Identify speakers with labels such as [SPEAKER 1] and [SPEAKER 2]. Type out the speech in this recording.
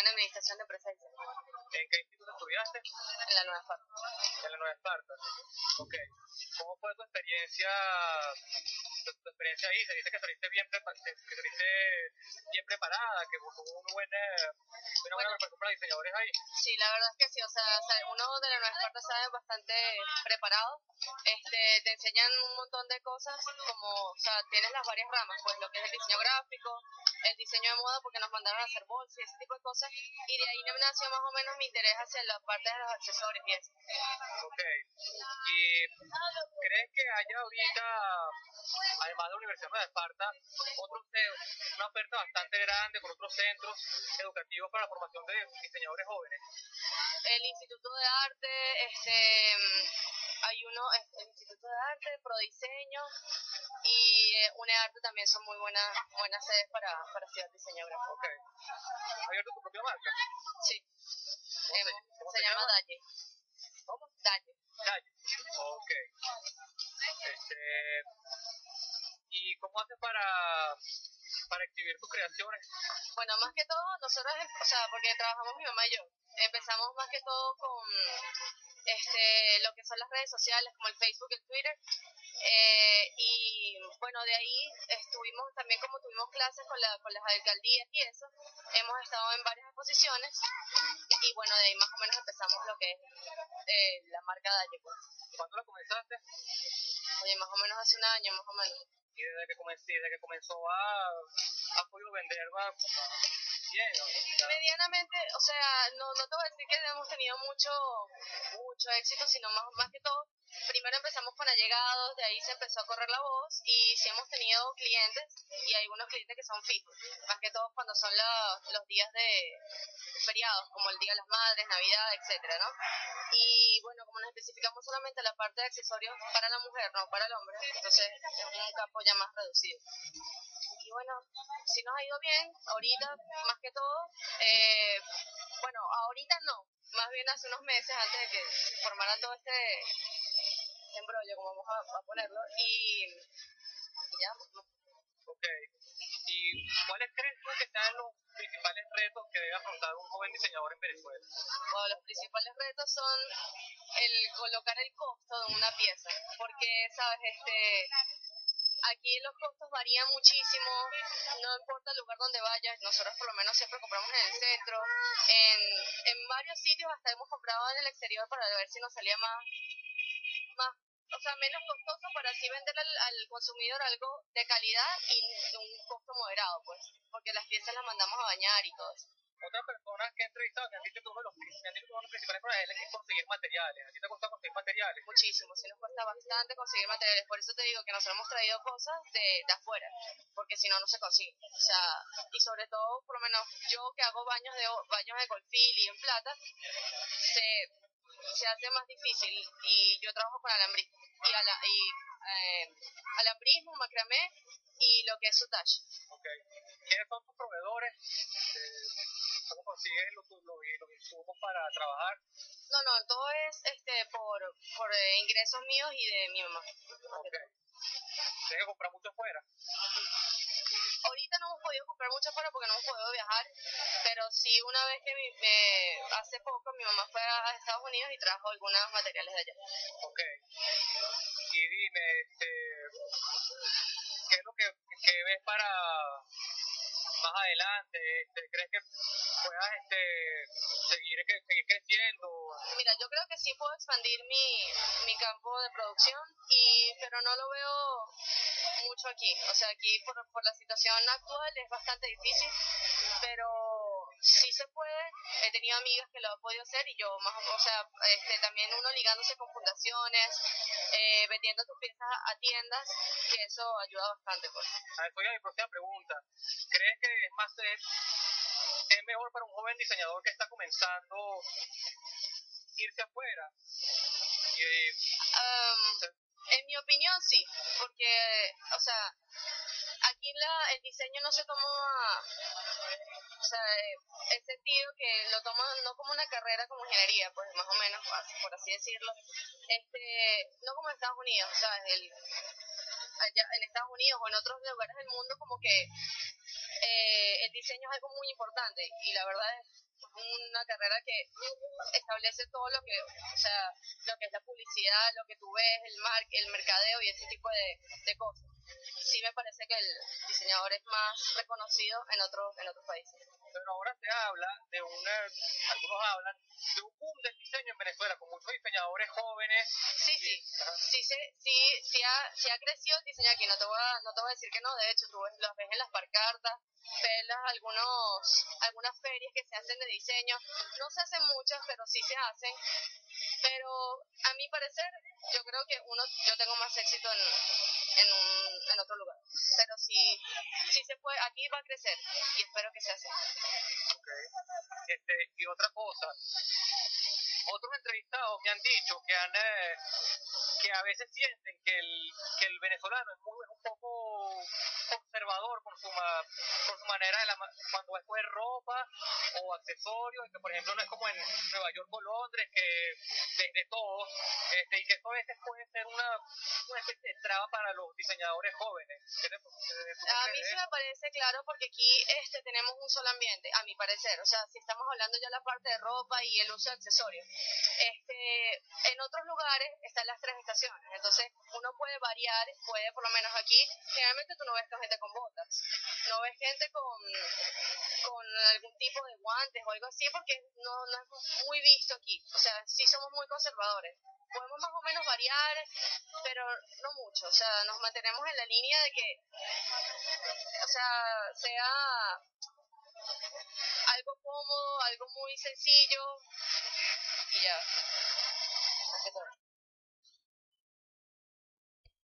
[SPEAKER 1] en Administración de Servicios
[SPEAKER 2] ¿En qué instituto estudiaste?
[SPEAKER 1] en la Nueva Esparta.
[SPEAKER 2] En la Nueva Esparta. Ok. ¿Cómo fue tu experiencia, tu, tu experiencia ahí? Se dice que saliste bien, que saliste bien preparada, que hubo una buena, una buena preparación para diseñadores ahí.
[SPEAKER 1] Sí, la verdad es que sí, o sea, uno de la Nueva Esparta sale bastante preparado, este, te enseñan un montón de cosas como, o sea, tienes las varias ramas, pues lo que es el diseño gráfico, el diseño de moda porque nos mandaron a hacer bolsas y ese tipo de cosas, y de ahí me nació más o menos mi interés hacia la parte de los accesorios y eso.
[SPEAKER 2] Ok. ¿Y crees que haya ahorita, además de la Universidad Nueva Esparta, otros, una oferta bastante grande con otros centros educativos para la formación de diseñadores jóvenes?
[SPEAKER 1] el Instituto de Arte, este, hay uno, el Instituto de Arte, Prodiseño y eh, UNEARTE también son muy buenas buenas sedes para, para estudiar diseño gráfico.
[SPEAKER 2] Ok. ¿Has abierto tu propia marca?
[SPEAKER 1] Sí,
[SPEAKER 2] ¿Cómo
[SPEAKER 1] Em,
[SPEAKER 2] se-
[SPEAKER 1] llama? Dalle.
[SPEAKER 2] ¿Cómo?
[SPEAKER 1] Dalle.
[SPEAKER 2] Calle. Ok. Este, ¿Y cómo haces para, para exhibir tus creaciones?
[SPEAKER 1] Bueno, más que todo, nosotros, o sea, porque trabajamos mi mamá y yo, empezamos más que todo con este, lo que son las redes sociales como el Facebook y el Twitter. Eh, y bueno, de ahí estuvimos también como tuvimos clases con, la, con las alcaldías y eso, hemos estado en varias exposiciones y bueno, de ahí más o menos empezamos lo que es eh, la marca Dalle. Pues.
[SPEAKER 2] ¿Cuándo la comenzaste?
[SPEAKER 1] Oye, más o menos hace un año, más o menos.
[SPEAKER 2] Y desde que, comencé, desde que comenzó a, a podido vender, va bien. o sea,
[SPEAKER 1] medianamente, o sea, no, no te voy a decir que hemos tenido mucho mucho éxito, sino más, más que todo, primero empezamos con allegados, de ahí se empezó a correr la voz y sí hemos tenido clientes y hay unos clientes que son fijos, más que todo cuando son los días de feriados, como el Día de las Madres, Navidad, etcétera, ¿no? Y bueno, como nos especificamos solamente la parte de accesorios para la mujer, no para el hombre, entonces es un campo ya más reducido y bueno, si nos ha ido bien, ahorita más que todo, eh, bueno, ahorita no, más bien hace unos meses antes de que formara todo este embrollo, como vamos a, a ponerlo, y, y ya,
[SPEAKER 2] ok. ¿Y cuáles crees tú que sean los principales retos que debe afrontar un joven diseñador en Venezuela?
[SPEAKER 1] bueno, los principales retos son el colocar el costo de una pieza, porque, sabes, este aquí los costos varían muchísimo, no importa el lugar donde vayas, nosotros por lo menos siempre compramos en el centro, en, en varios sitios hasta hemos comprado en el exterior para ver si nos salía más, más o sea, menos costoso para así venderle al, al consumidor algo de calidad y de un costo moderado, pues, porque las piezas las mandamos a bañar y todo eso.
[SPEAKER 2] Otras personas que he entrevistado me han dicho que uno de los, principales problemas es conseguir materiales. ¿A ti te gusta conseguir materiales?
[SPEAKER 1] muchísimo, sí nos cuesta bastante conseguir materiales, por eso te digo que nosotros hemos traído cosas de, de afuera, porque si no, no se consigue. O sea, y sobre todo, por lo menos yo que hago baños de baños de golfil y en plata, se, se hace más difícil y yo trabajo con alambrismo y, ala, y eh, alambrismo, macramé y lo que es sutage.
[SPEAKER 2] Ok. ¿Quiénes son tus proveedores? Eh, ¿Cómo consigues los, los, los insumos para trabajar?
[SPEAKER 1] No, no, todo es este por, por eh, ingresos míos y de mi mamá.
[SPEAKER 2] Ok. Tienes que comprar mucho afuera.
[SPEAKER 1] Ahorita no hemos podido comprar mucho afuera porque no hemos podido viajar, pero sí una vez que mi, eh, hace poco mi mamá fue a Estados Unidos y trajo algunos materiales de allá.
[SPEAKER 2] Ok. Y dime, este, ¿qué es lo que, que ves para más adelante? Este, ¿Crees que puedas este, seguir, que, seguir creciendo?
[SPEAKER 1] Mira, yo creo que sí puedo expandir mi, mi campo de producción, y pero no lo veo mucho aquí. O sea, aquí por, por la situación actual es bastante difícil, pero sí se puede, he tenido amigas que lo han podido hacer y yo más, o sea, este, también uno ligándose con fundaciones, eh, vendiendo tus piezas a tiendas, que eso ayuda bastante. Pues.
[SPEAKER 2] A ver, voy a mi próxima pregunta. ¿Crees que es más es, es mejor para un joven diseñador que está comenzando irse afuera?
[SPEAKER 1] Um, en mi opinión sí, porque, o sea, aquí la, el diseño no se toma, o sea, he sentido que lo toman no como una carrera como ingeniería, pues más o menos, por así decirlo, este, no como en Estados Unidos, o sea, el, allá en Estados Unidos o en otros lugares del mundo como que eh, el diseño es algo muy importante y la verdad es una carrera que establece todo lo que, o sea, lo que es la publicidad, lo que tú ves, el mar, el mercadeo y ese tipo de, de cosas. Sí me parece que el diseñador es más reconocido en otros en otros países.
[SPEAKER 2] Pero ahora se habla de una, algunos hablan de un boom del diseño en Venezuela, con muchos diseñadores jóvenes.
[SPEAKER 1] Sí, sí, sí, sí, sí, sí, ha, sí ha crecido el diseño aquí, no te, voy a, no te voy a decir que no, de hecho tú ves, los ves en las parcartas, ves las, algunos, algunas ferias que se hacen de diseño, no se hacen muchas, pero sí se hacen, pero a mi parecer yo creo que uno, yo tengo más éxito en, en, un, en otro lugar, pero sí, sí se puede, aquí va a crecer y espero que se hace.
[SPEAKER 2] Okay. Este, y otra cosa, otros entrevistados me han dicho que han eh, que a veces sienten que el, que el venezolano es, muy, es un poco conservador con su, ma, con su manera de la, cuando escoge ropa o accesorios, que por ejemplo no es como en Nueva York o Londres, que desde todo, este, y que eso a veces puede ser una, una especie de traba para los diseñadores jóvenes.
[SPEAKER 1] A mí sí me parece claro porque aquí este tenemos un solo ambiente, a mi parecer, o sea, si estamos hablando ya la parte de ropa y el uso de accesorios, este, en otros lugares están las tres entonces uno puede variar, puede por lo menos aquí, generalmente tú no ves gente con botas, no ves gente con, con algún tipo de guantes o algo así porque no, no es muy visto aquí, o sea, sí somos muy conservadores. Podemos más o menos variar, pero no mucho, o sea, nos mantenemos en la línea de que, o sea, sea algo cómodo, algo muy sencillo y ya.